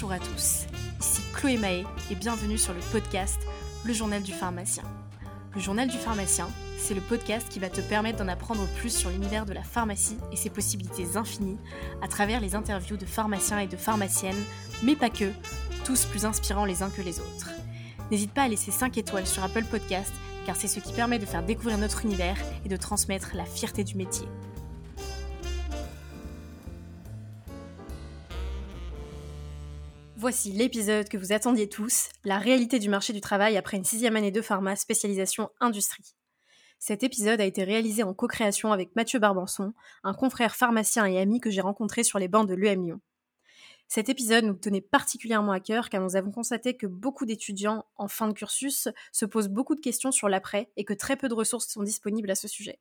Bonjour à tous, ici Chloé Mahé et bienvenue sur le podcast Le Journal du pharmacien. Le Journal du pharmacien, c'est le podcast qui va te permettre d'en apprendre plus sur l'univers de la pharmacie et ses possibilités infinies à travers les interviews de pharmaciens et de pharmaciennes, mais pas que, tous plus inspirants les uns que les autres. N'hésite pas à laisser 5 étoiles sur Apple Podcast car c'est ce qui permet de faire découvrir notre univers et de transmettre la fierté du métier. Voici l'épisode que vous attendiez tous, la réalité du marché du travail après une sixième année de pharma spécialisation industrie. Cet épisode a été réalisé en co-création avec Mathieu Barbanson, un confrère pharmacien et ami que j'ai rencontré sur les bancs de l'EM Lyon. Cet épisode nous tenait particulièrement à cœur car nous avons constaté que beaucoup d'étudiants en fin de cursus se posent beaucoup de questions sur l'après et que très peu de ressources sont disponibles à ce sujet.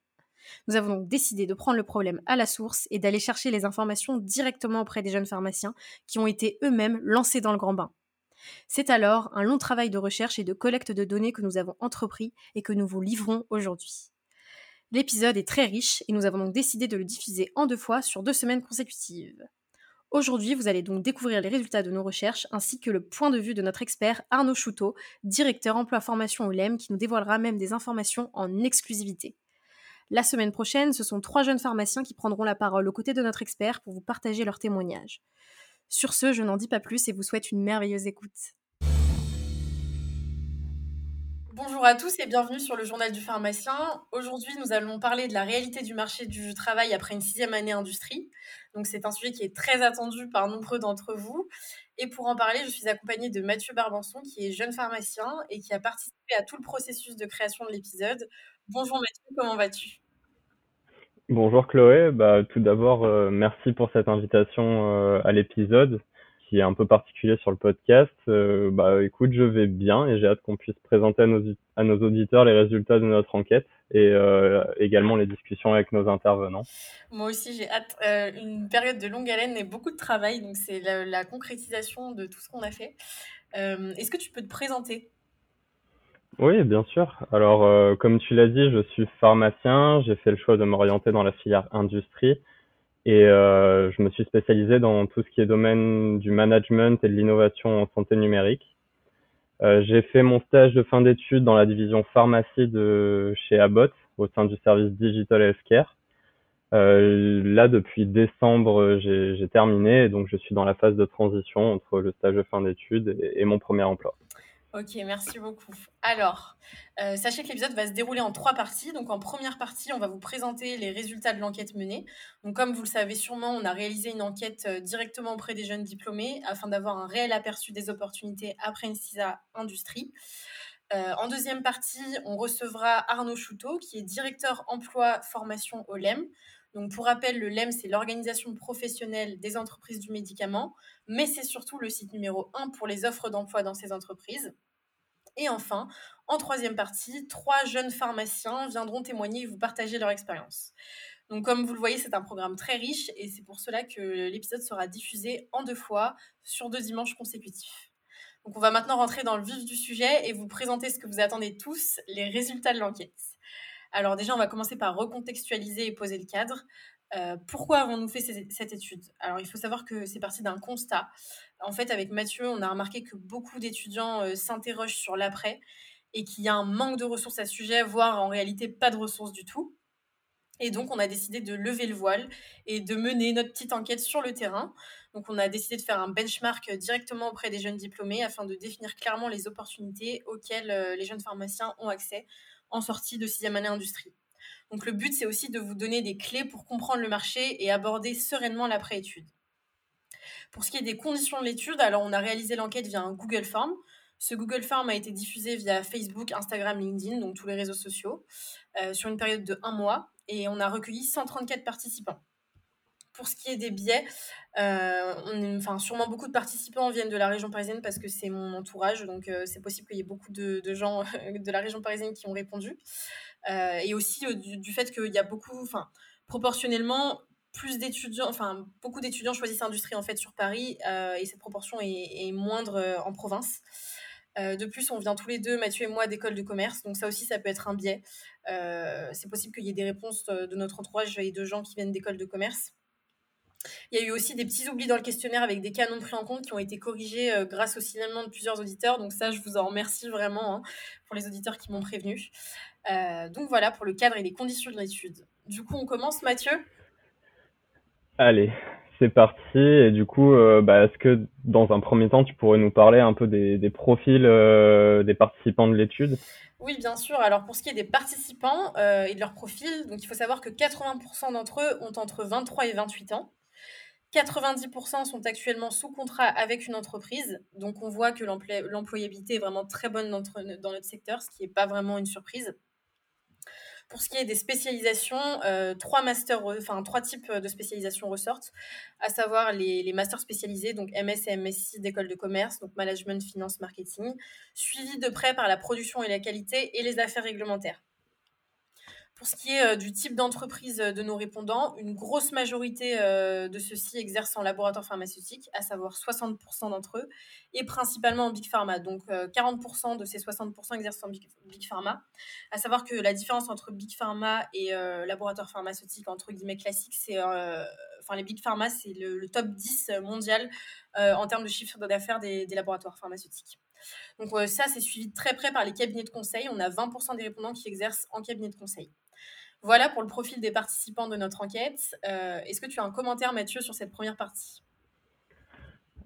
Nous avons donc décidé de prendre le problème à la source et d'aller chercher les informations directement auprès des jeunes pharmaciens qui ont été eux-mêmes lancés dans le grand bain. C'est alors un long travail de recherche et de collecte de données que nous avons entrepris et que nous vous livrons aujourd'hui. L'épisode est très riche et nous avons donc décidé de le diffuser en deux fois sur deux semaines consécutives. Aujourd'hui, vous allez donc découvrir les résultats de nos recherches ainsi que le point de vue de notre expert Arnaud Chouteau, directeur emploi formation au LEM, qui nous dévoilera même des informations en exclusivité. La semaine prochaine, ce sont trois jeunes pharmaciens qui prendront la parole aux côtés de notre expert pour vous partager leurs témoignages. Sur ce, je n'en dis pas plus et vous souhaite une merveilleuse écoute. Bonjour à tous et bienvenue sur le journal du pharmacien. Aujourd'hui, nous allons parler de la réalité du marché du travail après une sixième année industrie. Donc, c'est un sujet qui est très attendu par nombreux d'entre vous. Et pour en parler, je suis accompagnée de Mathieu Barbanson, qui est jeune pharmacien et qui a participé à tout le processus de création de l'épisode. Bonjour Mathieu, comment vas-tu? Bonjour Chloé, bah, tout d'abord euh, merci pour cette invitation euh, à l'épisode qui est un peu particulier sur le podcast. Euh, bah écoute, je vais bien et j'ai hâte qu'on puisse présenter à nos, à nos auditeurs les résultats de notre enquête et également les discussions avec nos intervenants. Moi aussi j'ai hâte. une période de longue haleine et beaucoup de travail, donc c'est la, la, concrétisation de tout ce qu'on a fait. Est-ce que tu peux te présenter? Oui, bien sûr. Alors, euh, comme tu l'as dit, je suis pharmacien. J'ai fait le choix de m'orienter dans la filière industrie et euh, je me suis spécialisé dans tout ce qui est domaine du management et de l'innovation en santé numérique. Euh, j'ai fait mon stage de fin d'études dans la division pharmacie de chez Abbott au sein du service Digital Healthcare. là, depuis décembre, j'ai terminé et donc je suis dans la phase de transition entre le stage de fin d'études et mon premier emploi. Ok, merci beaucoup. Alors, euh, sachez que l'épisode va se dérouler en trois parties. Donc, en première partie, on va vous présenter les résultats de l'enquête menée. Donc, comme vous le savez sûrement, on a réalisé une enquête euh, directement auprès des jeunes diplômés afin d'avoir un réel aperçu des opportunités après une CISA industrie. Euh, en deuxième partie, on recevra Arnaud Chouteau, qui est directeur emploi formation au LEM. Donc, pour rappel, le LEM, c'est l'organisation professionnelle des entreprises du médicament, mais c'est surtout le site numéro un pour les offres d'emploi dans ces entreprises. Et enfin, en troisième partie, trois jeunes pharmaciens viendront témoigner et vous partager leur expérience. Comme vous le voyez, c'est un programme très riche et c'est pour cela que l'épisode sera diffusé en deux fois sur deux dimanches consécutifs. Donc on va maintenant rentrer dans le vif du sujet et vous présenter ce que vous attendez tous, les résultats de l'enquête. Alors déjà, on va commencer par recontextualiser et poser le cadre. Euh, pourquoi avons-nous fait cette étude? Alors, il faut savoir que c'est parti d'un constat. En fait, avec Mathieu, on a remarqué que beaucoup d'étudiants euh, s'interrogent sur l'après et qu'il y a un manque de ressources à ce sujet, voire en réalité pas de ressources du tout. Et donc, on a décidé de lever le voile et de mener notre petite enquête sur le terrain. Donc, on a décidé de faire un benchmark directement auprès des jeunes diplômés afin de définir clairement les opportunités auxquelles euh, les jeunes pharmaciens ont accès en sortie de sixième année industrie. Donc le but, c'est aussi de vous donner des clés pour comprendre le marché et aborder sereinement l'après-étude. Pour ce qui est des conditions de l'étude, alors on a réalisé l'enquête via un Google Form. Ce Google Form a été diffusé via Facebook, Instagram, LinkedIn, donc tous les réseaux sociaux, euh, sur une période de un mois, et on a recueilli 134 participants. Pour ce qui est des biais, euh, enfin, sûrement beaucoup de participants viennent de la région parisienne parce que c'est mon entourage, donc euh, c'est possible qu'il y ait beaucoup de, gens de la région parisienne qui ont répondu. Euh, et aussi du, fait qu'il y a beaucoup, enfin, proportionnellement, plus d'étudiants, enfin, beaucoup d'étudiants choisissent l'industrie en fait sur Paris et cette proportion est, moindre en province. de plus, on vient tous les deux, Mathieu et moi, d'école de commerce, donc ça aussi, ça peut être un biais. c'est possible qu'il y ait des réponses de notre entourage et de gens qui viennent d'école de commerce. Il y a eu aussi des petits oublis dans le questionnaire avec des cas non pris en compte qui ont été corrigés euh, grâce au signalement de plusieurs auditeurs. Donc ça, je vous en remercie vraiment hein, pour les auditeurs qui m'ont prévenu. Euh, donc voilà pour le cadre et les conditions de l'étude. Du coup, on commence, Mathieu? Allez, c'est parti. Et du coup, euh, bah, est-ce que dans un premier temps, tu pourrais nous parler un peu des, des profils des participants de l'étude? Oui, bien sûr. Alors pour ce qui est des participants et de leur profil, donc il faut savoir que 80% d'entre eux ont entre 23 et 28 ans. 90% sont actuellement sous contrat avec une entreprise. Donc, on voit que l'employabilité est vraiment très bonne dans notre secteur, ce qui n'est pas vraiment une surprise. Pour ce qui est des spécialisations, euh, trois, masters, enfin, trois types de spécialisations ressortent, à savoir les, masters spécialisés, donc MS et MSc d'école de commerce, donc management, finance, marketing, suivis de près par la production et la qualité et les affaires réglementaires. Pour ce qui est euh, du type d'entreprise euh, de nos répondants, une grosse majorité euh, de ceux-ci exercent en laboratoire pharmaceutique, à savoir 60% d'entre eux, et principalement en Big Pharma. Donc 40% de ces 60% exercent en Big, Pharma. À savoir que la différence entre Big Pharma et laboratoire pharmaceutique, entre guillemets classique, c'est enfin les Big Pharma, c'est le, top 10 mondial en termes de chiffre d'affaires des, des laboratoires pharmaceutiques. Donc ça, c'est suivi de très près par les cabinets de conseil. On a 20% des répondants qui exercent en cabinet de conseil. Voilà pour le profil des participants de notre enquête. Euh, est-ce que tu as un commentaire, Mathieu, sur cette première partie?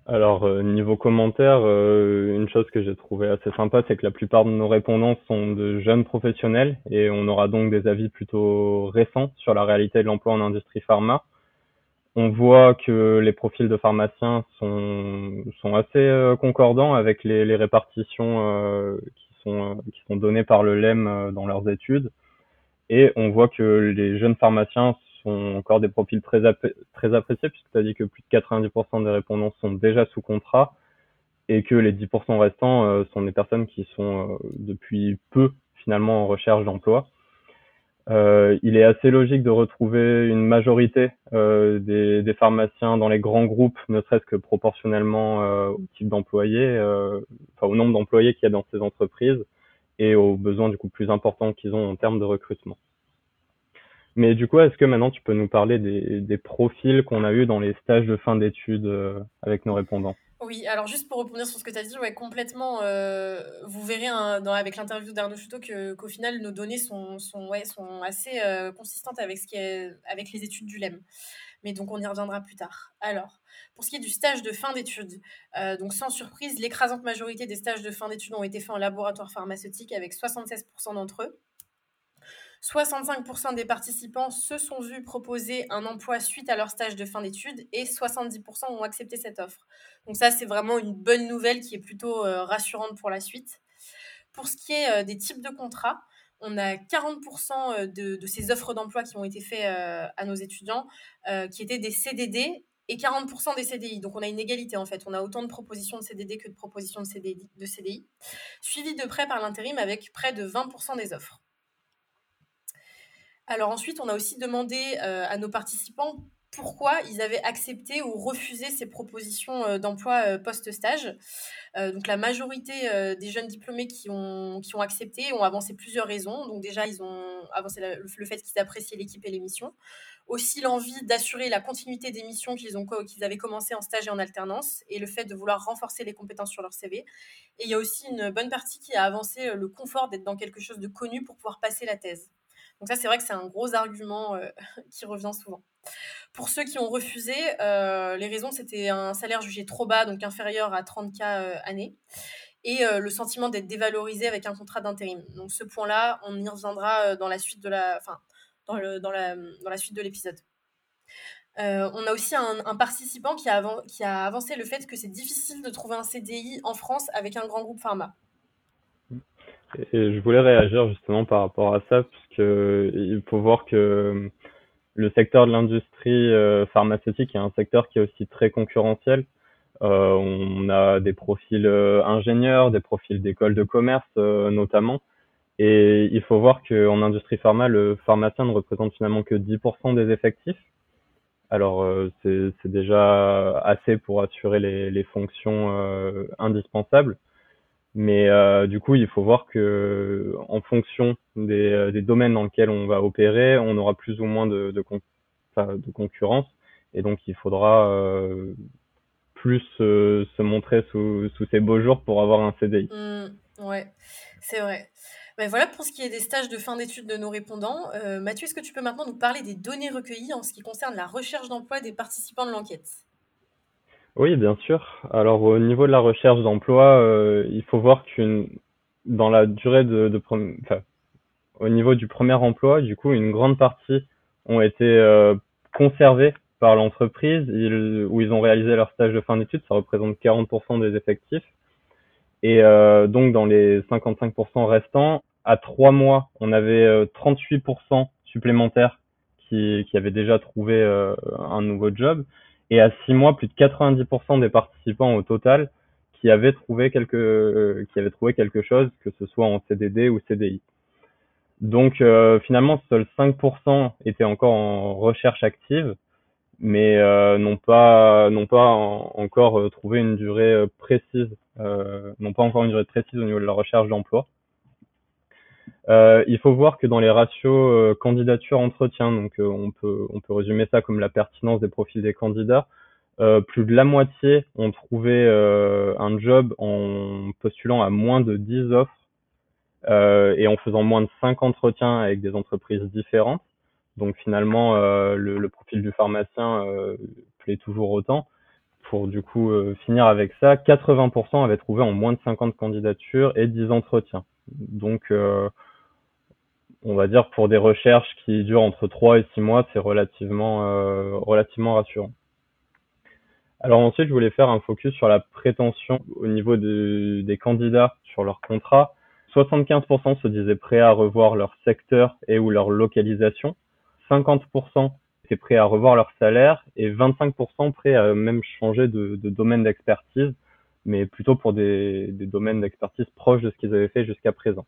Alors, euh, niveau commentaire, euh, une chose que j'ai trouvé assez sympa, c'est que la plupart de nos répondants sont de jeunes professionnels et on aura donc des avis plutôt récents sur la réalité de l'emploi en industrie pharma. On voit que les profils de pharmaciens sont, assez concordants avec les, répartitions qui sont données par le LEM dans leurs études. Et on voit que les jeunes pharmaciens sont encore des profils très, appréciés, puisque tu as dit que plus de 90% des répondants sont déjà sous contrat, et que les 10% restants euh, sont des personnes qui sont euh, depuis peu finalement en recherche d'emploi. Euh, il est assez logique de retrouver une majorité des, des, pharmaciens dans les grands groupes, ne serait-ce que proportionnellement au type d'employés, enfin au nombre d'employés qu'il y a dans ces entreprises et aux besoins du coup plus importants qu'ils ont en termes de recrutement. Mais du coup, est-ce que maintenant tu peux nous parler des, profils qu'on a eu dans les stages de fin d'études euh, avec nos répondants? Oui, alors juste pour revenir sur ce que tu as dit, ouais, complètement, euh, vous verrez hein, avec l'interview d'Arnaud Chuteau qu'au final, nos données sont, sont, ouais, sont assez euh, consistantes avec, ce qui est, avec les études du LEM. Mais donc on y reviendra plus tard. Alors, pour ce qui est du stage de fin d'études, euh, donc sans surprise, l'écrasante majorité des stages de fin d'études ont été faits en laboratoire pharmaceutique avec 76% d'entre eux. 65% des participants se sont vus proposer un emploi suite à leur stage de fin d'études et 70% ont accepté cette offre. Donc ça, c'est vraiment une bonne nouvelle qui est plutôt euh, rassurante pour la suite. Pour ce qui est euh, des types de contrats, on a 40% de, de, ces offres d'emploi qui ont été faites à nos étudiants qui étaient des CDD et 40% des CDI. Donc on a une égalité en fait. On a autant de propositions de CDD que de propositions de CDI, de CDI suivi de près par l'intérim avec près de 20% des offres. Alors ensuite, on a aussi demandé euh, à nos participants pourquoi ils avaient accepté ou refusé ces propositions euh, d'emploi euh, post-stage. donc la majorité des jeunes diplômés qui ont, qui ont accepté ont avancé plusieurs raisons. Donc déjà, ils ont avancé le, fait qu'ils appréciaient l'équipe et l'émission aussi l'envie d'assurer la continuité des missions qu'ils avaient commencé en stage et en alternance et le fait de vouloir renforcer les compétences sur leur CV. Et il y a aussi une bonne partie qui a avancé euh, le confort d'être dans quelque chose de connu pour pouvoir passer la thèse. Donc ça, c'est vrai que c'est un gros argument euh, qui revient souvent. Pour ceux qui ont refusé, euh, les raisons, c'était un salaire jugé trop bas, donc inférieur à 30K année, et le sentiment d'être dévalorisé avec un contrat d'intérim. Donc ce point-là, on y reviendra dans la suite de la... Dans, la, suite de l'épisode. Euh, on a aussi un, participant qui a, avancé le fait que c'est difficile de trouver un CDI en France avec un grand groupe pharma. Je voulais réagir justement par rapport à ça, puisqu'il faut voir que le secteur de l'industrie euh, pharmaceutique est un secteur qui est aussi très concurrentiel. Euh, on a des profils ingénieurs, des profils d'écoles de commerce notamment, et il faut voir qu'en industrie pharma, le pharmacien ne représente finalement que 10% des effectifs. Alors euh, c'est déjà assez pour assurer les, fonctions euh, indispensables. Mais euh, du coup, il faut voir que en fonction des, des, domaines dans lesquels on va opérer, on aura plus ou moins de, concurrence. Et donc, il faudra plus se montrer sous, sous beaux jours pour avoir un CDI. Mmh, ouais, c'est vrai. Ben voilà pour ce qui est des stages de fin d'études de nos répondants. Mathieu, est-ce que tu peux maintenant nous parler des données recueillies en ce qui concerne la recherche d'emploi des participants de l'enquête? Oui, bien sûr. Alors au niveau de la recherche d'emploi, il faut voir qu'une dans la durée de, de enfin, au niveau du premier emploi, du coup, une grande partie ont été euh, conservés par l'entreprise où ils ont réalisé leur stage de fin d'études. Ça représente 40% des effectifs. Et euh, donc, dans les 55% restants, à trois mois, on avait 38% euh, supplémentaires qui, qui avaient déjà trouvé euh, un nouveau job. Et à six mois, plus de 90% des participants au total qui avaient trouvé quelque, qui avaient trouvé quelque chose, que ce soit en CDD ou CDI. Donc euh, finalement, seuls 5% étaient encore en recherche active, mais euh, n'ont pas n'ont pas encore euh, trouvé une durée précise, n'ont pas encore une durée précise au niveau de la recherche d'emploi. Il faut voir que dans les ratios candidature entretien, donc on peut on peut résumer ça comme la pertinence des profils des candidats. plus de la moitié ont trouvé un job en postulant à moins de 10 offres euh, et en faisant moins de 5 entretiens avec des entreprises différentes. Donc finalement, euh, le, profil du pharmacien euh, plaît toujours autant. Pour du coup finir avec ça, 80% avaient trouvé en moins de 50 candidatures et 10 entretiens. Donc on va dire pour des recherches qui durent entre 3 et 6 mois, c'est relativement, relativement rassurant. Alors ensuite, je voulais faire un focus sur la prétention au niveau de, des candidats sur leur contrat. 75% se disaient prêts à revoir leur secteur et ou leur localisation. 50% étaient prêts à revoir leur salaire et 25% prêts à même changer de, domaine d'expertise, mais plutôt pour des, domaines d'expertise proches de ce qu'ils avaient fait jusqu'à présent.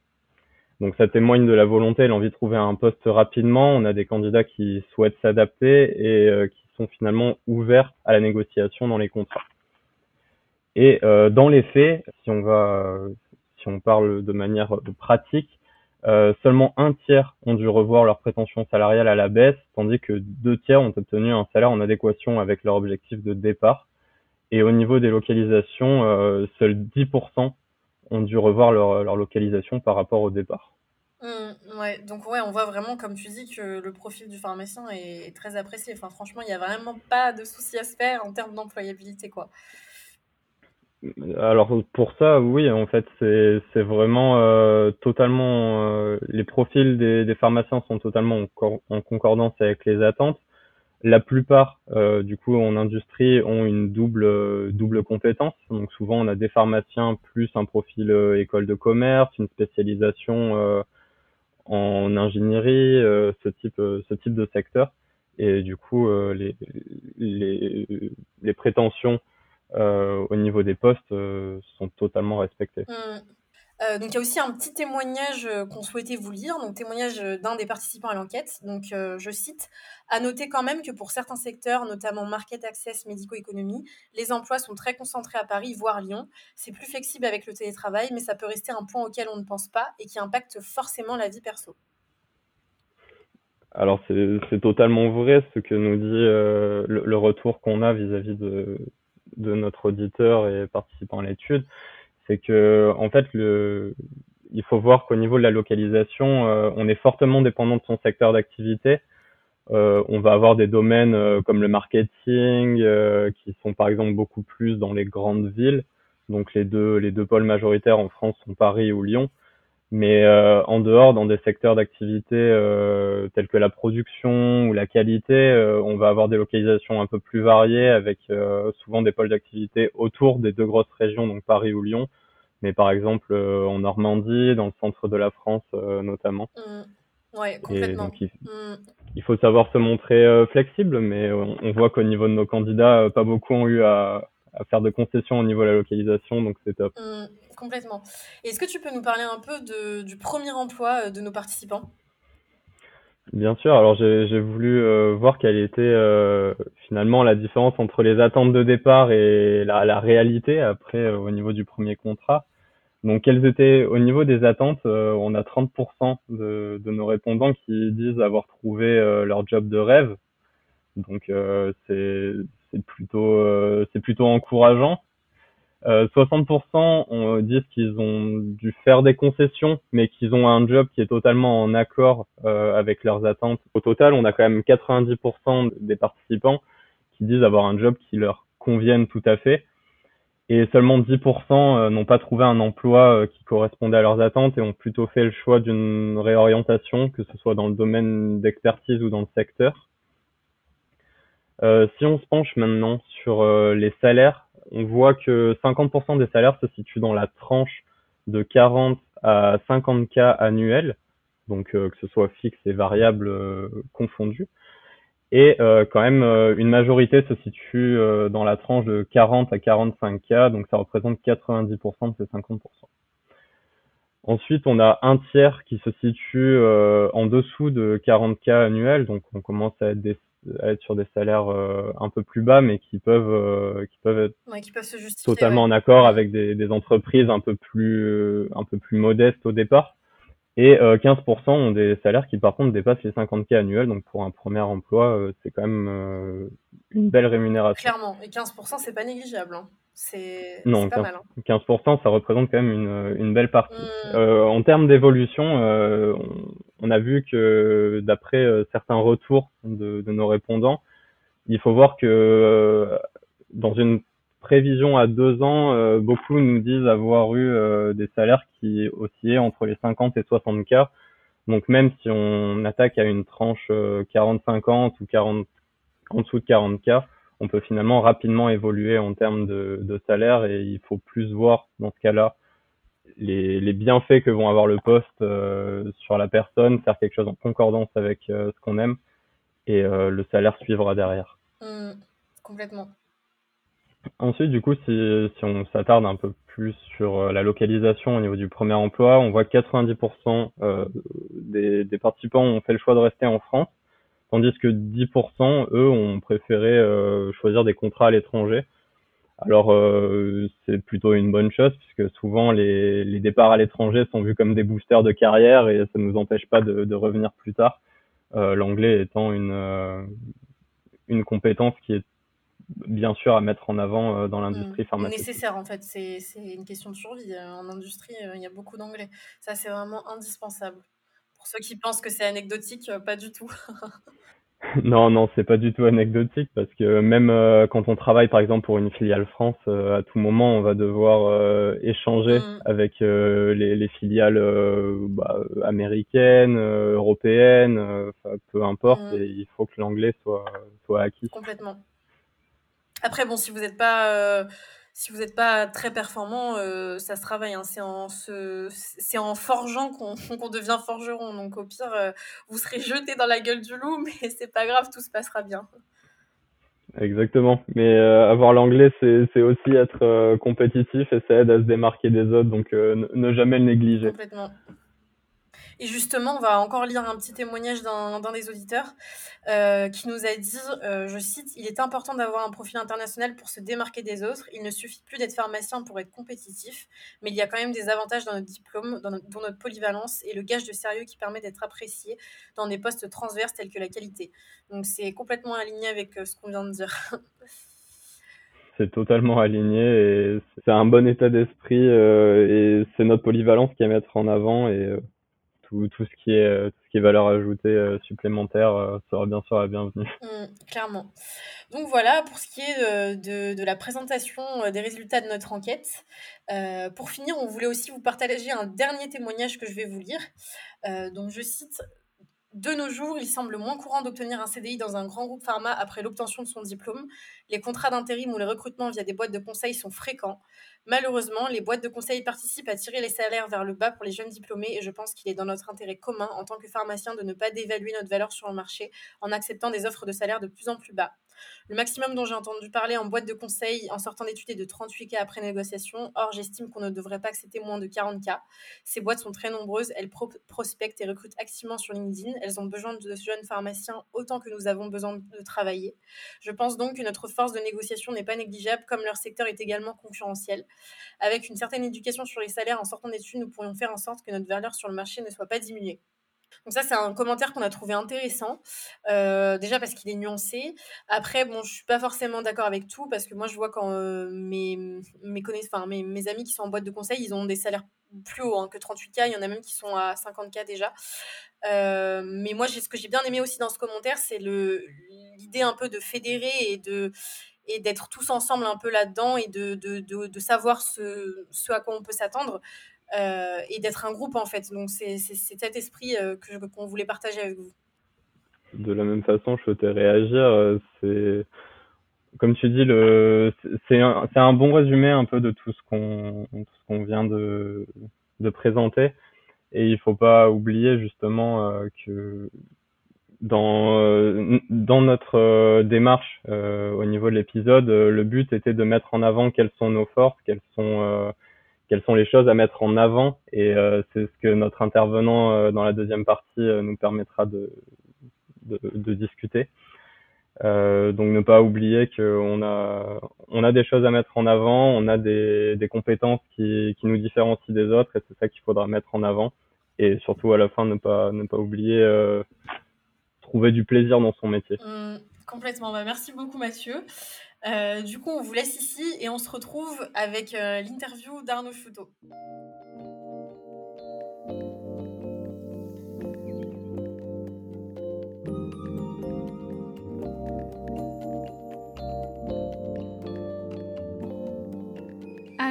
Donc ça témoigne de la volonté et l'envie de trouver un poste rapidement. On a des candidats qui souhaitent s'adapter et euh, qui sont finalement ouverts à la négociation dans les contrats. Et euh, dans les faits, si on va si on parle de manière pratique, euh, seulement un tiers ont dû revoir leur prétention salariale à la baisse, tandis que deux tiers ont obtenu un salaire en adéquation avec leur objectif de départ. Et au niveau des localisations, euh, seuls 10% ont dû revoir leur, localisation par rapport au départ. Mmh, ouais, donc ouais, on voit vraiment, comme tu dis, que le profil du pharmacien est, très apprécié. Enfin, franchement, il n'y a vraiment pas de souci à se faire en termes d'employabilité, quoi. Alors pour ça, oui, en fait, c'est vraiment euh, totalement euh, les profils des, des pharmaciens sont totalement en, concordance avec les attentes. La plupart, euh, du coup, en industrie, ont une double double compétence. Donc souvent, on a des pharmaciens plus un profil école de commerce, une spécialisation en ingénierie, ce type ce type de secteur. Et du coup, les les les prétentions euh, au niveau des postes euh, sont totalement respectés. Mmh. Euh, donc il y a aussi un petit témoignage qu'on souhaitait vous lire, donc témoignage d'un des participants à l'enquête. Donc je cite à noter quand même que pour certains secteurs, notamment market access, médico-économie, les emplois sont très concentrés à Paris, voire Lyon. C'est plus flexible avec le télétravail, mais ça peut rester un point auquel on ne pense pas et qui impacte forcément la vie perso. Alors c'est totalement vrai ce que nous dit le, retour qu'on a vis-à-vis de, de notre auditeur et participant à l'étude, c'est que en fait le il faut voir qu'au niveau de la localisation, euh, on est fortement dépendant de son secteur d'activité. Euh, on va avoir des domaines euh, comme le marketing qui sont par exemple beaucoup plus dans les grandes villes. Donc les deux les deux pôles majoritaires en France sont Paris ou Lyon. Mais euh, en dehors, dans des secteurs d'activité euh, tels que la production ou la qualité, euh, on va avoir des localisations un peu plus variées avec souvent des pôles d'activité autour des deux grosses régions, donc Paris ou Lyon, mais par exemple en Normandie, dans le centre de la France notamment. Mmh. Ouais, complètement. il, mmh. il, faut savoir se montrer flexible, mais on, on voit qu'au niveau de nos candidats, pas beaucoup ont eu à, à faire de concessions au niveau de la localisation, donc c'est top. Mmh, complètement. Est-ce que tu peux nous parler un peu du premier emploi euh, de nos participants? Bien sûr, alors j'ai voulu euh, voir quelle était euh, finalement la différence entre les attentes de départ et la, la réalité après au niveau du premier contrat. Donc quelles étaient au niveau des attentes, on a 30% de, de, nos répondants qui disent avoir trouvé leur job de rêve Donc c'est plutôt, c'est plutôt encourageant. 60% on disent qu'ils ont dû faire des concessions, mais qu'ils ont un job qui est totalement en accord avec leurs attentes. Au total, on a quand même 90% des participants qui disent avoir un job qui leur convienne tout à fait et seulement 10% euh, n'ont pas trouvé un emploi euh, qui correspondait à leurs attentes et ont plutôt fait le choix d'une réorientation, que ce soit dans le domaine d'expertise ou dans le secteur. Euh, si on se penche maintenant sur les salaires, on voit que 50% des salaires se situent dans la tranche de 40 à 50 k annuels, donc que ce soit fixe et variable confondu. Et euh, quand même, euh, une majorité se situe euh, dans la tranche de 40 à 45 k, donc ça représente 90% de ces 50%. Ensuite, on a un tiers qui se situe en dessous de 40 k annuels, donc on commence à être, être sur des salaires un peu plus bas, mais qui peuvent qui peuvent être totalement en accord avec des, des, entreprises un peu plus un peu plus modestes au départ. Et 15% euh, ont des salaires qui par contre dépassent les 50K annuels. Donc pour un premier emploi, euh, c'est quand même euh, une belle rémunération. Clairement. Et 15%, c'est pas négligeable. Hein. C'est pas 15%, mal, 15%, ça représente quand même une, une belle partie. Mmh. en termes d'évolution, on, a vu que d'après certains retours de, nos répondants, il faut voir que dans une prévision à deux ans, euh, beaucoup nous disent avoir eu euh, des salaires qui oscillaient entre les 50 et 60 k. Donc même si on attaque à une tranche 40-50 euh, ou 40 en dessous de 40 k, on peut finalement rapidement évoluer en termes de salaire et il faut plus voir dans ce cas-là les, les, bienfaits que vont avoir le poste sur la personne, faire quelque chose en concordance avec ce qu'on aime et le salaire suivra derrière. Mmh, complètement. Ensuite, du coup, si, si on s'attarde un peu plus sur euh, la localisation au niveau du premier emploi, on voit que 90% euh, des, des, participants ont fait le choix de rester en France, tandis que 10%, eux, ont préféré euh, choisir des contrats à l'étranger. Alors, c'est plutôt une bonne chose, puisque souvent, les, les départs à l'étranger sont vus comme des boosters de carrière et ça ne nous empêche pas de, de revenir plus tard. L'anglais étant une, une compétence qui est bien sûr à mettre en avant euh, dans l'industrie mmh. pharmaceutique. Nécessaire en fait, c'est une question de survie. Euh, en industrie, euh, il y a beaucoup d'anglais. Ça, c'est vraiment indispensable. Pour ceux qui pensent que c'est anecdotique, pas du tout. non, non, c'est pas du tout anecdotique parce que même quand on travaille par exemple pour une filiale France, à tout moment on va devoir échanger mmh. avec les, les, filiales bah, américaines, européennes, peu importe, mmh. et il faut que l'anglais soit, soit acquis. Complètement. Après, bon, si vous n'êtes pas, euh, si vous n'êtes pas très performant, euh, ça se travaille. Hein. C'est en, c'est en forgeant qu'on, devient forgeron. Donc, au pire, euh, vous serez jeté dans la gueule du loup, mais c'est pas grave, tout se passera bien. Exactement. Mais avoir l'anglais, c'est, c'est aussi être compétitif et ça aide à se démarquer des autres. Donc, ne jamais le négliger. Complètement. Et justement, on va encore lire un petit témoignage d'un des auditeurs euh, qui nous a dit, euh, je cite, Il est important d'avoir un profil international pour se démarquer des autres. Il ne suffit plus d'être pharmacien pour être compétitif, mais il y a quand même des avantages dans notre diplôme, dans notre, polyvalence et le gage de sérieux qui permet d'être apprécié dans des postes transverses tels que la qualité. Donc c'est complètement aligné avec euh, ce qu'on vient de dire. c'est totalement aligné et c'est un bon état d'esprit et c'est notre polyvalence qui est à mettre en avant et tout, ce qui est euh, tout ce qui est valeur ajoutée euh, supplémentaire euh, sera bien sûr la bienvenue. Mmh, clairement. Donc voilà pour ce qui est de, la présentation des résultats de notre enquête. pour finir, on voulait aussi vous partager un dernier témoignage que je vais vous lire. donc je cite de nos jours, il semble moins courant d'obtenir un CDI dans un grand groupe pharma après l'obtention de son diplôme. Les contrats d'intérim ou les recrutements via des boîtes de conseil sont fréquents. Malheureusement, les boîtes de conseil participent à tirer les salaires vers le bas pour les jeunes diplômés et je pense qu'il est dans notre intérêt commun en tant que pharmacien de ne pas dévaluer notre valeur sur le marché en acceptant des offres de salaire de plus en plus bas. Le maximum dont j'ai entendu parler en boîte de conseil en sortant d'études est de 38K après négociation. Or, j'estime qu'on ne devrait pas accepter moins de 40K. Ces boîtes sont très nombreuses, elles prospectent et recrutent activement sur LinkedIn. Elles ont besoin de jeunes pharmaciens autant que nous avons besoin de travailler. Je pense donc que notre force de négociation n'est pas négligeable, comme leur secteur est également concurrentiel. Avec une certaine éducation sur les salaires en sortant d'études, nous pourrions faire en sorte que notre valeur sur le marché ne soit pas diminuée. Donc ça, c'est un commentaire qu'on a trouvé intéressant. Euh, déjà parce qu'il est nuancé. Après, bon, je suis pas forcément d'accord avec tout parce que moi, je vois quand euh, mes, mes, amis qui sont en boîte de conseil, ils ont des salaires plus hauts hein, que 38K. Il y en a même qui sont à 50K déjà. Euh, mais moi, ce que j'ai bien aimé aussi dans ce commentaire, c'est l'idée un peu de fédérer et de et d'être tous ensemble un peu là-dedans et de, de, de, savoir ce, à quoi on peut s'attendre. Euh, et d'être un groupe en fait. Donc c'est cet esprit euh, qu'on voulait partager avec vous. De la même façon, je souhaitais réagir. Euh, c'est comme tu dis, c'est un, un, bon résumé un peu de tout ce qu'on qu'on vient de, de présenter. Et il faut pas oublier justement que dans dans notre démarche au niveau de l'épisode, le but était de mettre en avant quelles sont nos forces, quelles sont quelles sont les choses à mettre en avant et euh, c'est ce que notre intervenant euh, dans la deuxième partie euh, nous permettra de, de, de discuter. donc ne pas oublier qu'on a on a des choses à mettre en avant, on a des, des compétences qui, qui nous différencient des autres et c'est ça qu'il faudra mettre en avant et surtout à la fin ne pas ne pas oublier trouver du plaisir dans son métier. Mmh, complètement. Bah, merci beaucoup Mathieu. Euh, du coup, on vous laisse ici et on se retrouve avec euh, l'interview d'Arnaud Chouteau.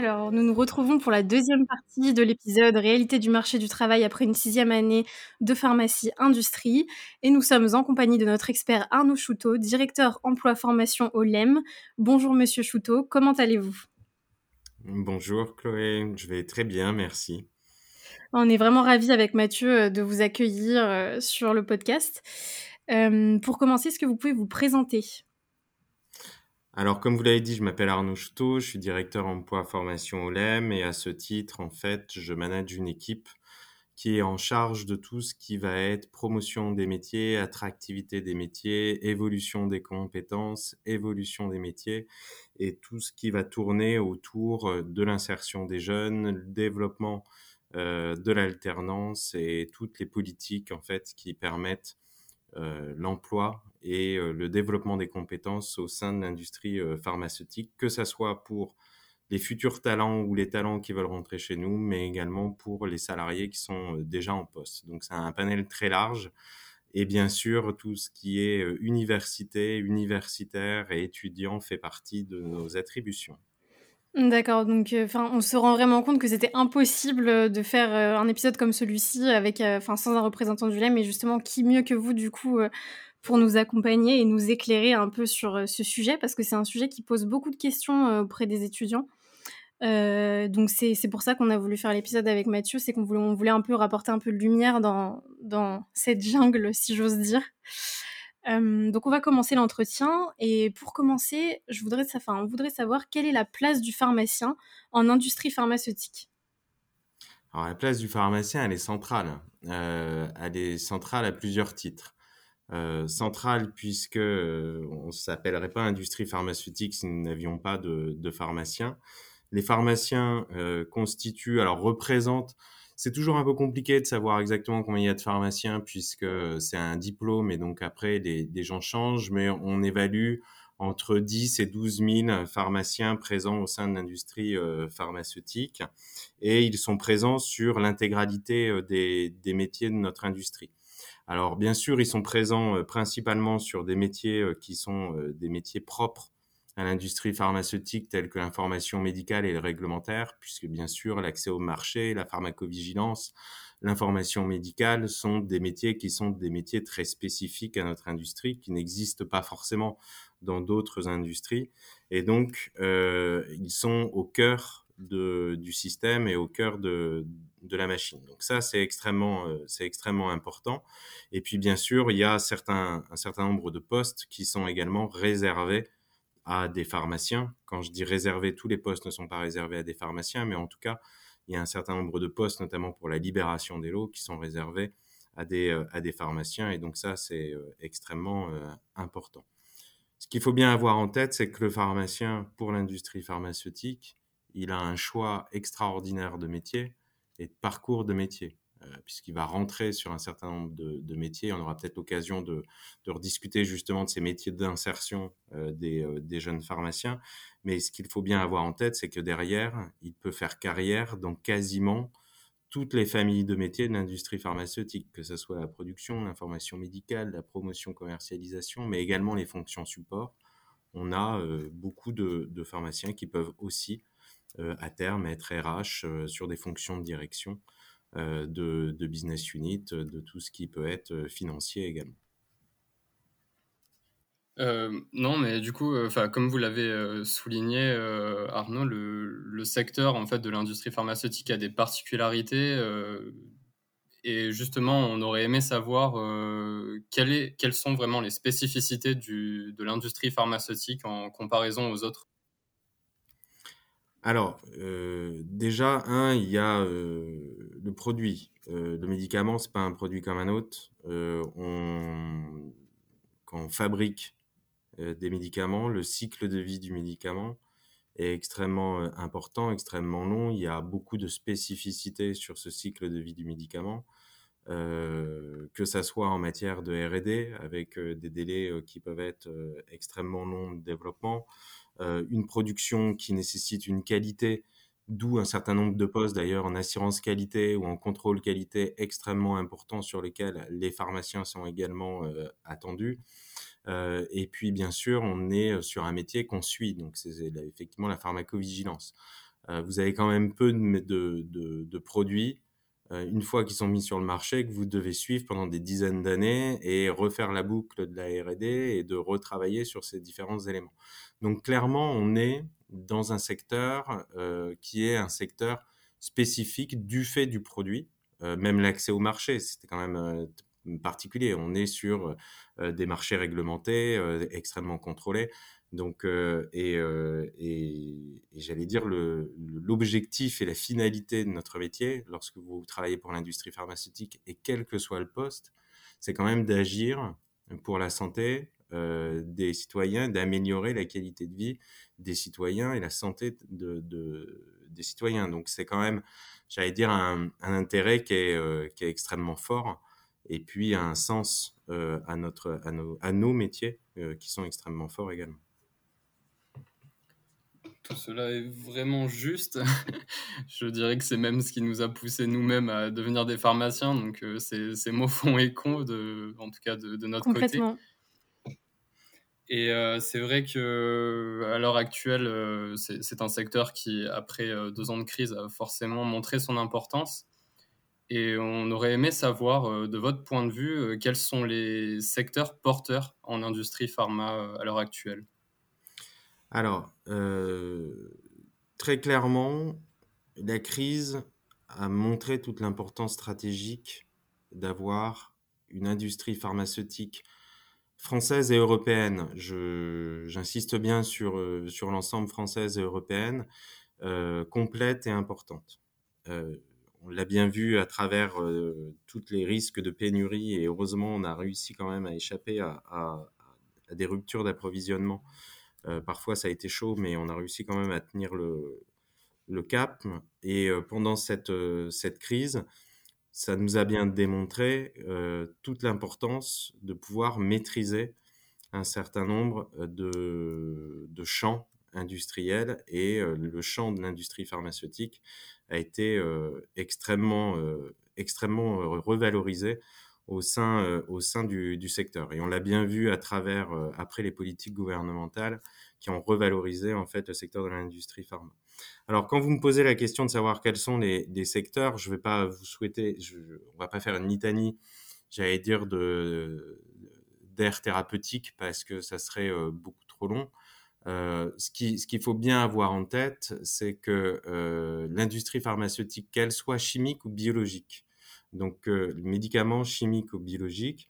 Alors, nous nous retrouvons pour la deuxième partie de l'épisode Réalité du marché du travail après une sixième année de pharmacie industrie. Et nous sommes en compagnie de notre expert Arnaud Chouteau, directeur emploi formation au LEM. Bonjour Monsieur Chouteau, comment allez-vous? Bonjour Chloé, je vais très bien, merci. On est vraiment ravis avec Mathieu euh, de vous accueillir euh, sur le podcast. Euh, pour commencer, est-ce que vous pouvez vous présenter? Alors, comme vous l'avez dit, je m'appelle Arnaud Chouteau, je suis directeur emploi formation au LEM et à ce titre, en fait, je manage une équipe qui est en charge de tout ce qui va être promotion des métiers, attractivité des métiers, évolution des compétences, évolution des métiers et tout ce qui va tourner autour de l'insertion des jeunes, le développement euh, de l'alternance et toutes les politiques en fait qui permettent euh, l'emploi et euh, le développement des compétences au sein de l'industrie euh, pharmaceutique, que ce soit pour les futurs talents ou les talents qui veulent rentrer chez nous, mais également pour les salariés qui sont déjà en poste. Donc c'est un panel très large. Et bien sûr, tout ce qui est université, universitaire et étudiant fait partie de nos attributions. D'accord, donc enfin, on se rend vraiment compte que c'était impossible de faire un épisode comme celui-ci avec, enfin, sans un représentant du LEM, mais justement, qui mieux que vous, du coup, pour nous accompagner et nous éclairer un peu sur ce sujet, parce que c'est un sujet qui pose beaucoup de questions auprès des étudiants. Euh, donc c'est pour ça qu'on a voulu faire l'épisode avec Mathieu, c'est qu'on voulait, on voulait un peu rapporter un peu de lumière dans, dans cette jungle, si j'ose dire. Euh, donc on va commencer l'entretien et pour commencer, je voudrais, enfin, on voudrait savoir quelle est la place du pharmacien en industrie pharmaceutique. Alors la place du pharmacien, elle est centrale. Euh, elle est centrale à plusieurs titres. Euh, centrale puisque on ne s'appellerait pas industrie pharmaceutique si nous n'avions pas de, de, pharmaciens. Les pharmaciens constituent, alors représentent c'est toujours un peu compliqué de savoir exactement combien il y a de pharmaciens puisque c'est un diplôme et donc après des gens changent, mais on évalue entre 10 et 12 000 pharmaciens présents au sein de l'industrie euh, pharmaceutique et ils sont présents sur l'intégralité euh, des, des, métiers de notre industrie. Alors bien sûr, ils sont présents euh, principalement sur des métiers qui sont des métiers propres à l'industrie pharmaceutique telle que l'information médicale et le réglementaire, puisque bien sûr l'accès au marché, la pharmacovigilance, l'information médicale sont des métiers qui sont des métiers très spécifiques à notre industrie, qui n'existent pas forcément dans d'autres industries. Et donc, euh, ils sont au cœur de, du système et au cœur de, de la machine. Donc ça, c'est extrêmement, euh, c'est extrêmement important. Et puis, bien sûr, il y a certains, un certain nombre de postes qui sont également réservés à des pharmaciens. Quand je dis réservé, tous les postes ne sont pas réservés à des pharmaciens, mais en tout cas, il y a un certain nombre de postes, notamment pour la libération des lots, qui sont réservés à des, euh, pharmaciens. Et donc ça, c'est euh, extrêmement euh, important. Ce qu'il faut bien avoir en tête, c'est que le pharmacien, pour l'industrie pharmaceutique, il a un choix extraordinaire de métier et de parcours de métier. Puisqu'il va rentrer sur un certain nombre de, métiers. On aura peut-être l'occasion de, rediscuter justement de ces métiers d'insertion des, des, jeunes pharmaciens. Mais ce qu'il faut bien avoir en tête, c'est que derrière, il peut faire carrière dans quasiment toutes les familles de métiers de l'industrie pharmaceutique, que ce soit la production, l'information médicale, la promotion, commercialisation, mais également les fonctions support. On a euh, beaucoup de, pharmaciens qui peuvent aussi, euh, à terme, être RH euh, sur des fonctions de direction de, business unit, de tout ce qui peut être financier également. Euh, non, mais du coup, euh, comme vous l'avez euh, souligné, Arnaud, le, secteur en fait de l'industrie pharmaceutique a des particularités. et justement, on aurait aimé savoir quelles sont vraiment les spécificités de l'industrie pharmaceutique en comparaison aux autres. Alors, déjà, un, il y a le produit. le médicament, c'est pas un produit comme un autre. on, quand on fabrique euh, des médicaments, le cycle de vie du médicament est extrêmement euh, important, extrêmement long. Il y a beaucoup de spécificités sur ce cycle de vie du médicament, euh, que ça soit en matière de R&D avec des délais qui peuvent être extrêmement longs de développement, une production qui nécessite une qualité, d'où un certain nombre de postes d'ailleurs en assurance qualité ou en contrôle qualité extrêmement importants sur lesquels les pharmaciens sont également attendus. Euh, et puis, bien sûr, on est euh, sur un métier qu'on suit, donc c'est effectivement la pharmacovigilance. Euh, vous avez quand même peu de, produits, une fois qu'ils sont mis sur le marché, que vous devez suivre pendant des dizaines d'années et refaire la boucle de la R&D et de retravailler sur ces différents éléments. Donc, clairement, on est dans un secteur qui est un secteur spécifique du fait du produit, même l'accès au marché, c'était quand même particulier. On est sur euh, des marchés réglementés, euh, extrêmement contrôlés. Donc, euh, et, et, j'allais dire, l'objectif et la finalité de notre métier, lorsque vous travaillez pour l'industrie pharmaceutique, et quel que soit le poste, c'est quand même d'agir pour la santé des citoyens, d'améliorer la qualité de vie des citoyens et la santé de, des citoyens. Donc, c'est quand même, j'allais dire, un, intérêt qui est, qui est extrêmement fort et puis un sens euh, à, notre, à, nos, à nos métiers euh, qui sont extrêmement forts également. Tout cela est vraiment juste. Je dirais que c'est même ce qui nous a poussé nous-mêmes à devenir des pharmaciens. Donc, euh, ces, mots font écho, de, en tout cas de, de notre côté. Et c'est vrai que à l'heure actuelle, c'est un secteur qui, après deux ans de crise, a forcément montré son importance. Et on aurait aimé savoir, euh, de votre point de vue, euh, quels sont les secteurs porteurs en industrie pharma euh, à l'heure actuelle? Alors, très clairement, la crise a montré toute l'importance stratégique d'avoir une industrie pharmaceutique française et européenne. J'insiste bien sur, sur l'ensemble française et européenne, complète et importante on l'a bien vu à travers euh, tous les risques de pénurie et heureusement on a réussi quand même à échapper à, des ruptures d'approvisionnement. Euh, parfois ça a été chaud mais on a réussi quand même à tenir le, cap. Et euh, pendant cette, cette crise ça nous a bien démontré toute l'importance de pouvoir maîtriser un certain nombre de, champs industriels. Et le champ de l'industrie pharmaceutique a été euh, extrêmement, euh, extrêmement euh, revalorisé au sein, au sein du, secteur. Et on l'a bien vu à travers, après les politiques gouvernementales qui ont revalorisé en fait le secteur de l'industrie pharma. Alors, quand vous me posez la question de savoir quels sont les, secteurs, je ne vais pas vous souhaiter, je, on va pas faire une litanie, j'allais dire, de, d'air thérapeutique parce que ça serait beaucoup trop long. Euh, ce qu'il faut bien avoir en tête, c'est que euh, l'industrie pharmaceutique, qu'elle soit chimique ou biologique, donc euh, médicaments chimiques ou biologiques,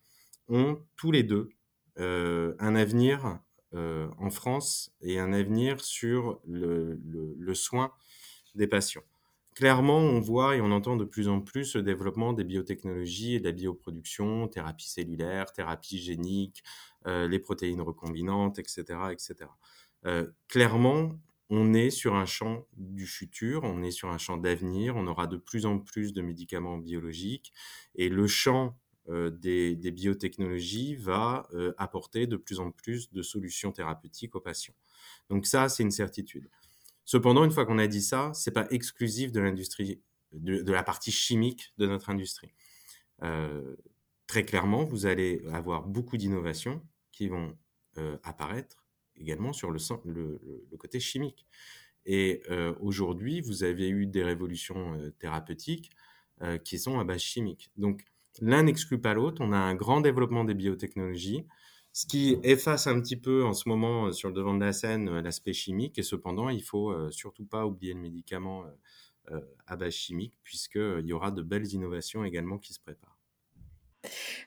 ont tous les deux un avenir en France et un avenir sur le, le, soin des patients. Clairement, on voit et on entend de plus en plus le développement des biotechnologies et de la bioproduction, thérapie cellulaire, thérapie génique, les protéines recombinantes, etc., etc. Euh, clairement, on est sur un champ du futur, on est sur un champ d'avenir, on aura de plus en plus de médicaments biologiques et le champ euh, des, biotechnologies va euh, apporter de plus en plus de solutions thérapeutiques aux patients. Donc ça, c'est une certitude. Cependant, une fois qu'on a dit ça, c'est pas exclusif de l'industrie, de, la partie chimique de notre industrie. Euh, très clairement, vous allez avoir beaucoup d'innovations qui vont apparaître également sur le, côté chimique. Et euh, aujourd'hui, vous avez eu des révolutions euh, thérapeutiques euh, qui sont à base chimique. Donc, l'un n'exclut pas l'autre. On a un grand développement des biotechnologies, ce qui efface un petit peu en ce moment sur le devant de la scène l'aspect chimique. Et cependant, il faut surtout pas oublier le médicament à base chimique, puisqu'il y aura de belles innovations également qui se préparent.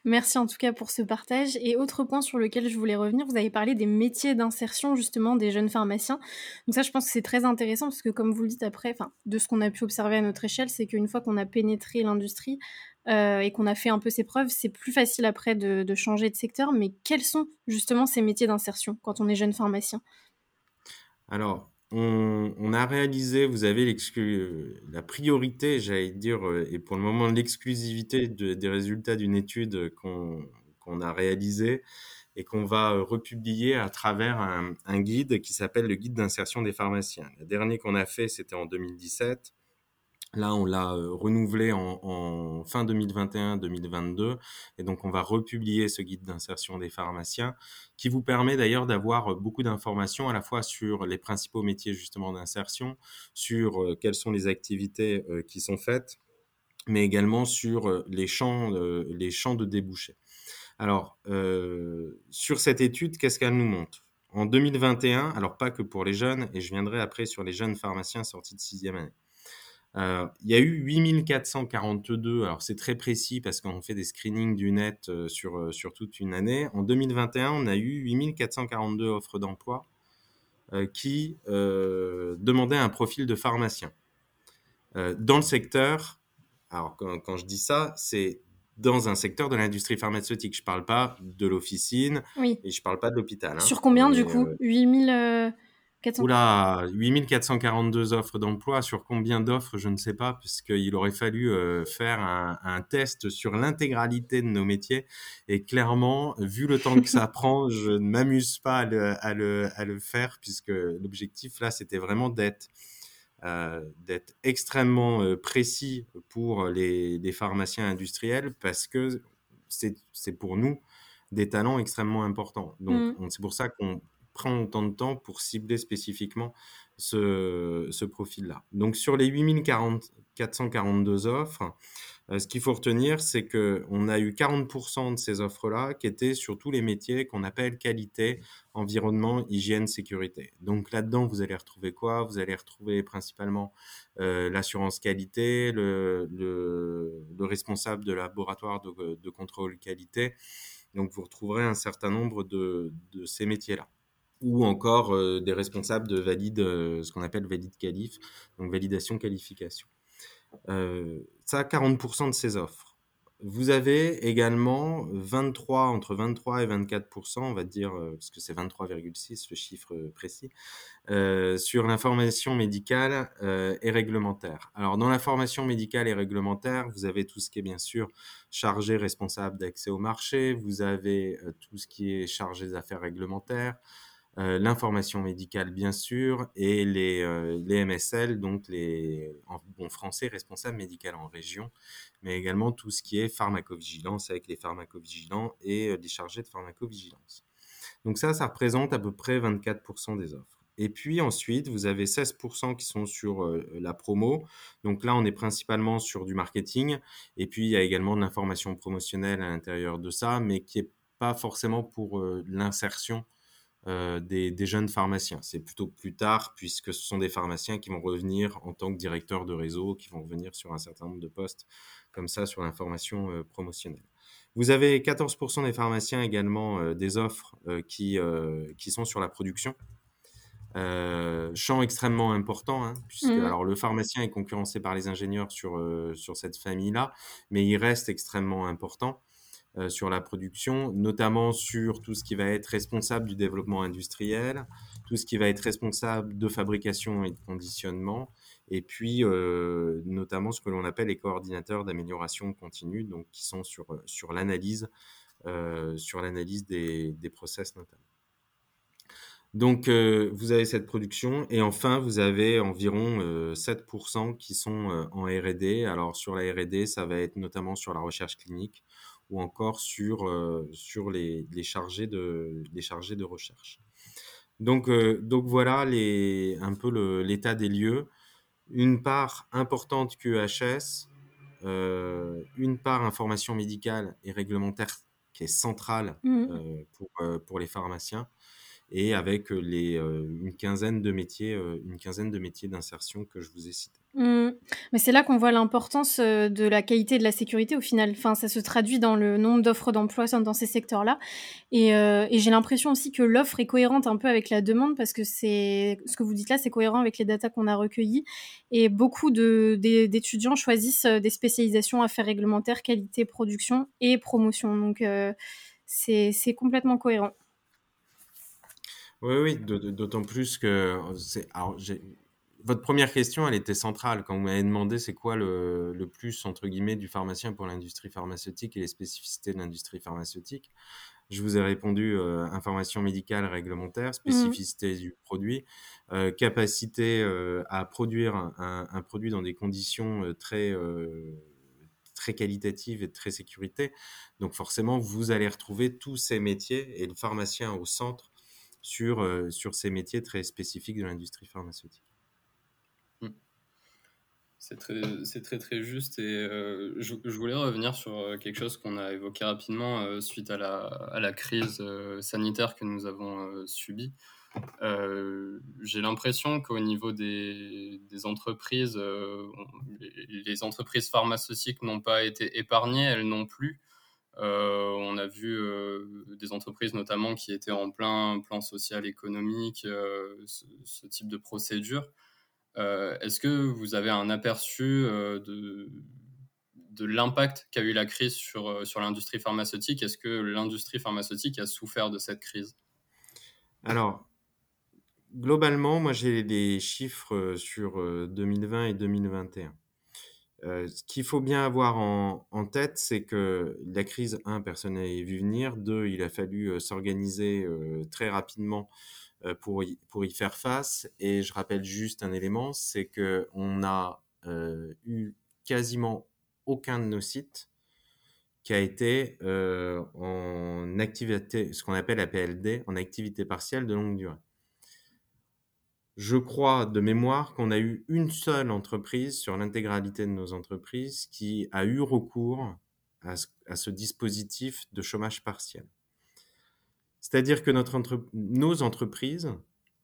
Merci en tout cas pour ce partage. Et autre point sur lequel je voulais revenir, vous avez parlé des métiers d'insertion justement des jeunes pharmaciens. Donc ça, je pense que c'est très intéressant parce que comme vous le dites après, enfin, de ce qu'on a pu observer à notre échelle, c'est qu'une fois qu'on a pénétré l'industrie euh, et qu'on a fait un peu ses preuves, c'est plus facile après de, de changer de secteur. Mais quels sont justement ces métiers d'insertion quand on est jeune pharmacien? Alors, on, a réalisé, vous avez la priorité, j'allais dire, euh, et pour le moment l'exclusivité des résultats d'une étude qu'on a réalisée et qu'on va euh, republier à travers un guide qui s'appelle le guide d'insertion des pharmaciens. Le dernier qu'on a fait, c'était en 2017. Là, on l'a euh, renouvelé en, fin 2021-2022, et donc on va republier ce guide d'insertion des pharmaciens, qui vous permet d'ailleurs d'avoir euh, beaucoup d'informations à la fois sur les principaux métiers justement d'insertion, sur euh, quelles sont les activités qui sont faites, mais également sur les champs, les champs de débouchés. Alors, sur cette étude, qu'est-ce qu'elle nous montre? En 2021, alors pas que pour les jeunes, et je viendrai après sur les jeunes pharmaciens sortis de sixième année. Euh, il y a eu 8442, alors c'est très précis parce qu'on fait des screenings du net euh, sur, euh, sur toute une année. En 2021, on a eu 8442 offres d'emploi qui demandaient un profil de pharmacien. dans le secteur, alors quand, je dis ça, c'est dans un secteur de l'industrie pharmaceutique. Je ne parle pas de l'officine et je ne parle pas de l'hôpital. Hein. Sur combien du coup? 8000 Oula, 8442 offres d'emploi. Sur combien d'offres, je ne sais pas, puisqu'il aurait fallu euh, faire un, test sur l'intégralité de nos métiers. Et clairement, vu le temps que ça prend, je ne m'amuse pas à le, faire, puisque l'objectif là, c'était vraiment d'être euh, extrêmement euh, précis pour les, pharmaciens industriels, parce que c'est pour nous des talents extrêmement importants. Donc, mmh. c'est pour ça qu'on prend autant de temps pour cibler spécifiquement ce, profil-là. Donc sur les 8442 offres, euh, ce qu'il faut retenir, c'est qu'on a eu 40% de ces offres-là qui étaient sur tous les métiers qu'on appelle qualité, environnement, hygiène, sécurité. Donc là-dedans, vous allez retrouver quoi? Vous allez retrouver principalement euh, l'assurance qualité, le, le, le, responsable de laboratoire de, contrôle qualité. Donc vous retrouverez un certain nombre de ces métiers-là ou encore euh, des responsables de valide, euh, ce qu'on appelle valide qualif, donc validation qualification. Euh, ça, 40% de ces offres. Vous avez également 23, entre 23 et 24%, on va dire, parce que c'est 23,6 le chiffre précis, sur l'information médicale et réglementaire. Alors, dans l'information médicale et réglementaire, vous avez tout ce qui est bien sûr chargé responsable d'accès au marché, vous avez tout ce qui est chargé des affaires réglementaires, l'information médicale bien sûr et les, euh, les MSL, donc les, en bon français, responsables médicaux en région, mais également tout ce qui est pharmacovigilance avec les pharmacovigilants et euh, les chargés de pharmacovigilance. Donc ça, ça représente à peu près 24% des offres. Et puis ensuite, vous avez 16% qui sont sur la promo. Donc là, on est principalement sur du marketing. Et puis, il y a également de l'information promotionnelle à l'intérieur de ça, mais qui n'est pas forcément pour l'insertion euh, des, jeunes pharmaciens. C'est plutôt plus tard, puisque ce sont des pharmaciens qui vont revenir en tant que directeurs de réseau, qui vont revenir sur un certain nombre de postes, comme ça, sur l'information euh, promotionnelle. Vous avez 14% des pharmaciens également euh, des offres qui, qui sont sur la production. champ extrêmement important, hein, puisque mmh. alors, le pharmacien est concurrencé par les ingénieurs sur, sur cette famille-là, mais il reste extrêmement important. Sur la production, notamment sur tout ce qui va être responsable du développement industriel, tout ce qui va être responsable de fabrication et de conditionnement, et puis notamment ce que l'on appelle les coordinateurs d'amélioration continue, donc qui sont sur, l'analyse sur l'analyse des, des process notamment. Donc, vous avez cette production et enfin, vous avez environ 7% qui sont en R&D. Alors, sur la R&D, ça va être notamment sur la recherche clinique ou encore sur, sur les, les, chargés de, les chargés de recherche. Donc, donc voilà les, un peu l'état des lieux. Une part importante QHS, une part information médicale et réglementaire qui est centrale mmh. pour, pour les pharmaciens et avec les, une quinzaine de métiers, une quinzaine de métiers d'insertion que je vous ai cités. Mmh. Mais c'est là qu'on voit l'importance de la qualité et de la sécurité au final. Enfin, ça se traduit dans le nombre d'offres d'emploi dans ces secteurs-là. Et, j'ai l'impression aussi que l'offre est cohérente un peu avec la demande parce que c'est ce que vous dites là, c'est cohérent avec les datas qu'on a recueillies. Et beaucoup d'étudiants choisissent des spécialisations affaires réglementaires, qualité, production et promotion. Donc, c'est complètement cohérent. Oui, oui, d'autant plus que c'est. Alors, votre première question, elle était centrale quand vous m'avez demandé c'est quoi le, le, plus entre guillemets du pharmacien pour l'industrie pharmaceutique et les spécificités de l'industrie pharmaceutique. Je vous ai répondu euh, information médicale réglementaire, mmh. spécificité du produit, euh, capacité euh, à produire un, un, produit dans des conditions très très qualitatives et de très sécurité. Donc forcément, vous allez retrouver tous ces métiers et le pharmacien au centre sur, euh, sur ces métiers très spécifiques de l'industrie pharmaceutique. Mmh. C'est très, très, très juste. Et euh, je, voulais revenir sur euh, quelque chose qu'on a évoqué rapidement suite à la, à la crise sanitaire que nous avons subie. j'ai l'impression qu'au niveau des, des entreprises, les entreprises pharmaceutiques n'ont pas été épargnées, elles non plus. Euh, on a vu euh, des entreprises notamment qui étaient en plein plan social économique, euh, ce, type de procédure. Est-ce que vous avez un aperçu de, de l'impact qu'a eu la crise sur, sur l'industrie pharmaceutique? Est-ce que l'industrie pharmaceutique a souffert de cette crise? Alors, globalement, moi j'ai des chiffres sur 2020 et 2021. Ce qu'il faut bien avoir en, tête, c'est que la crise, un, personne n'avait vu venir. Deux, il a fallu s'organiser très rapidement pour y, pour y faire face. Et je rappelle juste un élément, c'est qu'on a eu quasiment aucun de nos sites qui a été en activité, ce qu'on appelle la PLD, en activité partielle de longue durée je crois de mémoire qu'on a eu une seule entreprise sur l'intégralité de nos entreprises qui a eu recours à ce, dispositif de chômage partiel. C'est-à-dire que notre nos entreprises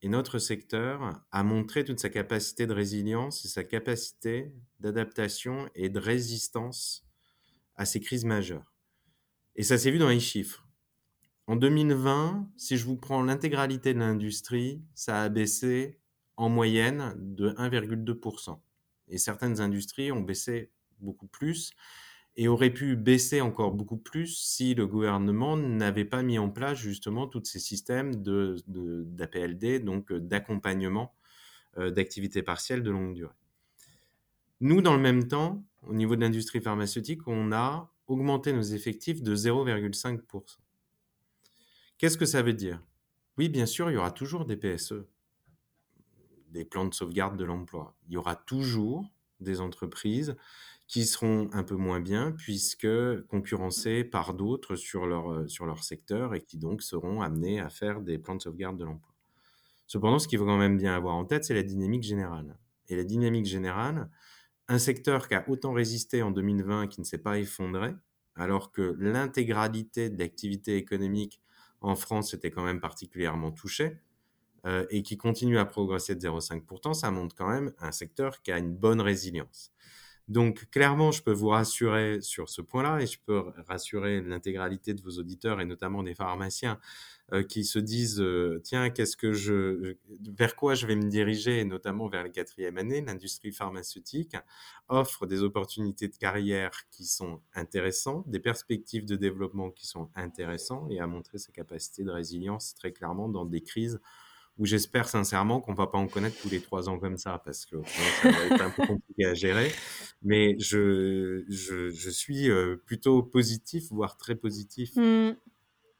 et notre secteur a montré toute sa capacité de résilience et sa capacité d'adaptation et de résistance à ces crises majeures. Et ça s'est vu dans les chiffres. En 2020, si je vous prends l'intégralité de l'industrie, ça a baissé en moyenne de 1,2%. Et certaines industries ont baissé beaucoup plus et auraient pu baisser encore beaucoup plus si le gouvernement n'avait pas mis en place justement tous ces systèmes d'APLD, donc d'accompagnement euh, d'activités partielles de longue durée. Nous, dans le même temps, au niveau de l'industrie pharmaceutique, on a augmenté nos effectifs de 0,5%. Qu'est-ce que ça veut dire? Oui, bien sûr, il y aura toujours des PSE des plans de sauvegarde de l'emploi. Il y aura toujours des entreprises qui seront un peu moins bien puisque concurrencées par d'autres sur leur, euh, sur leur secteur et qui donc seront amenées à faire des plans de sauvegarde de l'emploi. Cependant, ce qu'il faut quand même bien avoir en tête, c'est la dynamique générale. Et la dynamique générale, un secteur qui a autant résisté en 2020 qui ne s'est pas effondré, alors que l'intégralité de l'activité économique en France était quand même particulièrement touchée, euh, et qui continue à progresser de 0,5%, ça montre quand même un secteur qui a une bonne résilience. Donc, clairement, je peux vous rassurer sur ce point-là et je peux rassurer l'intégralité de vos auditeurs et notamment des pharmaciens euh, qui se disent euh, tiens, qu'est-ce que je, vers quoi je vais me diriger, et notamment vers la quatrième année. L'industrie pharmaceutique offre des opportunités de carrière qui sont intéressantes, des perspectives de développement qui sont intéressantes et a montré sa capacité de résilience très clairement dans des crises où j'espère sincèrement qu'on va pas en connaître tous les trois ans comme ça, parce que ça va être un peu compliqué à gérer. Mais je, je, je suis euh, plutôt positif, voire très positif. Mmh.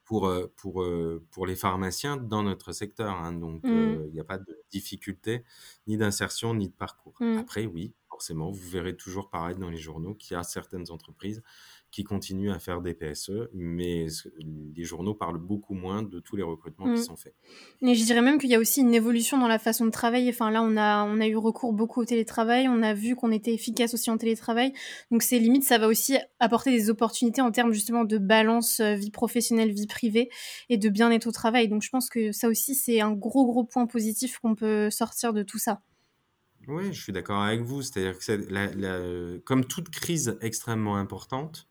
Pour, euh, pour, euh, pour les pharmaciens dans notre secteur. Hein. Donc, mmh. il n'y a pas de difficulté, ni d'insertion, ni de parcours. Mmh. Après, oui, forcément, vous verrez toujours pareil dans les journaux qu'il y a certaines entreprises qui continuent à faire des PSE, mais les journaux parlent beaucoup moins de tous les recrutements qui mmh. sont faits. Et je dirais même qu'il y a aussi une évolution dans la façon de travailler. Enfin, là, on a, on a eu recours beaucoup au télétravail, on a vu qu'on était efficace aussi en télétravail. Donc, c'est limite, ça va aussi apporter des opportunités en termes justement de balance euh, vie professionnelle, vie privée et de bien-être au travail. Donc, je pense que ça aussi, c'est un gros, gros point positif qu'on peut sortir de tout ça. Oui, je suis d'accord avec vous. C'est-à-dire que comme toute crise extrêmement importante,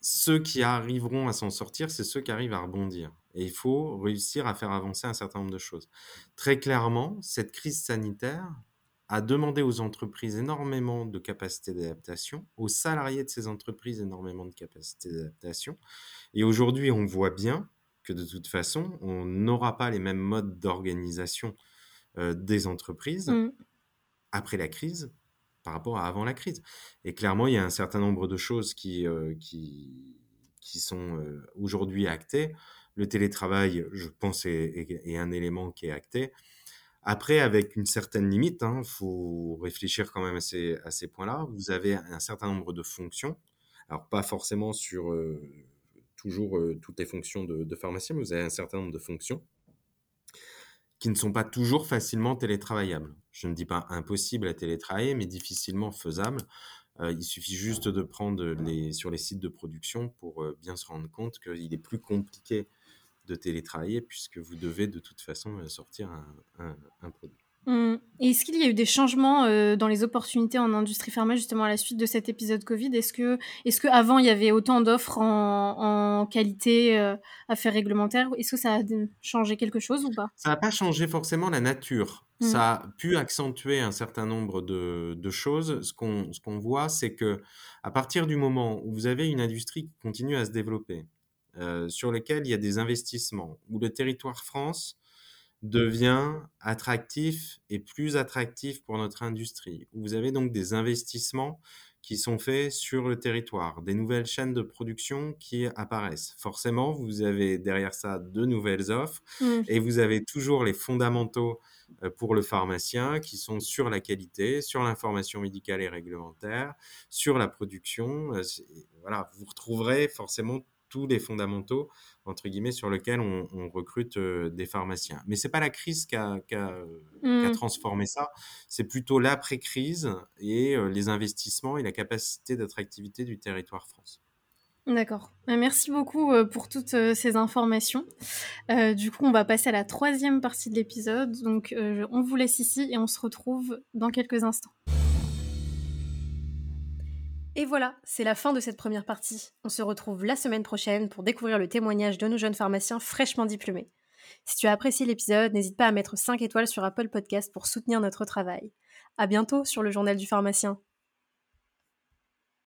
ceux qui arriveront à s'en sortir, c'est ceux qui arrivent à rebondir. Et il faut réussir à faire avancer un certain nombre de choses. Très clairement, cette crise sanitaire a demandé aux entreprises énormément de capacités d'adaptation, aux salariés de ces entreprises énormément de capacités d'adaptation. Et aujourd'hui, on voit bien que de toute façon, on n'aura pas les mêmes modes d'organisation euh, des entreprises mmh. après la crise par rapport à avant la crise. Et clairement, il y a un certain nombre de choses qui, euh, qui, sont euh, aujourd'hui actées. Le télétravail, je pense, est, un élément qui est acté. Après, avec une certaine limite, il hein, faut réfléchir quand même à ces, à ces points-là. Vous avez un certain nombre de fonctions. Alors, pas forcément sur euh, toujours toutes les fonctions de, de pharmacien, mais vous avez un certain nombre de fonctions qui ne sont pas toujours facilement télétravaillables. Je ne dis pas impossible à télétravailler, mais difficilement faisable. Euh, il suffit juste de prendre sur les sites de production pour euh, bien se rendre compte qu'il est plus compliqué de télétravailler puisque vous devez de toute façon euh, sortir un produit. Mmh. Est-ce qu'il y a eu des changements euh, dans les opportunités en industrie pharma justement à la suite de cet épisode Covid? Est-ce que, est-ce qu'avant il y avait autant d'offres en, qualité, euh, affaires réglementaires? Est-ce que ça a changé quelque chose ou pas? Ça n'a pas changé forcément la nature. Mmh. Ça a pu accentuer un certain nombre de, choses. Ce qu'on, ce qu'on voit, c'est que à partir du moment où vous avez une industrie qui continue à se développer, euh, sur lequel il y a des investissements, où le territoire France devient attractif et plus attractif pour notre industrie. Vous avez donc des investissements qui sont faits sur le territoire, des nouvelles chaînes de production qui apparaissent. Forcément, vous avez derrière ça de nouvelles offres mmh. et vous avez toujours les fondamentaux euh, pour le pharmacien qui sont sur la qualité, sur l'information médicale et réglementaire, sur la production. Euh, voilà, vous retrouverez forcément tous les fondamentaux entre guillemets sur lesquels on, recrute euh, des pharmaciens. Mais c'est pas la crise qui a, mmh. transformé ça, c'est plutôt l'après-crise et euh, les investissements et la capacité d'attractivité du territoire France. D'accord. Bah, merci beaucoup euh, pour toutes ces informations. du coup, on va passer à la troisième partie de l'épisode. Donc, on vous laisse ici et on se retrouve dans quelques instants. Et voilà, c'est la fin de cette première partie. On se retrouve la semaine prochaine pour découvrir le témoignage de nos jeunes pharmaciens fraîchement diplômés. Si tu as apprécié l'épisode, n'hésite pas à mettre 5 étoiles sur Apple Podcast pour soutenir notre travail. À bientôt sur le journal du pharmacien.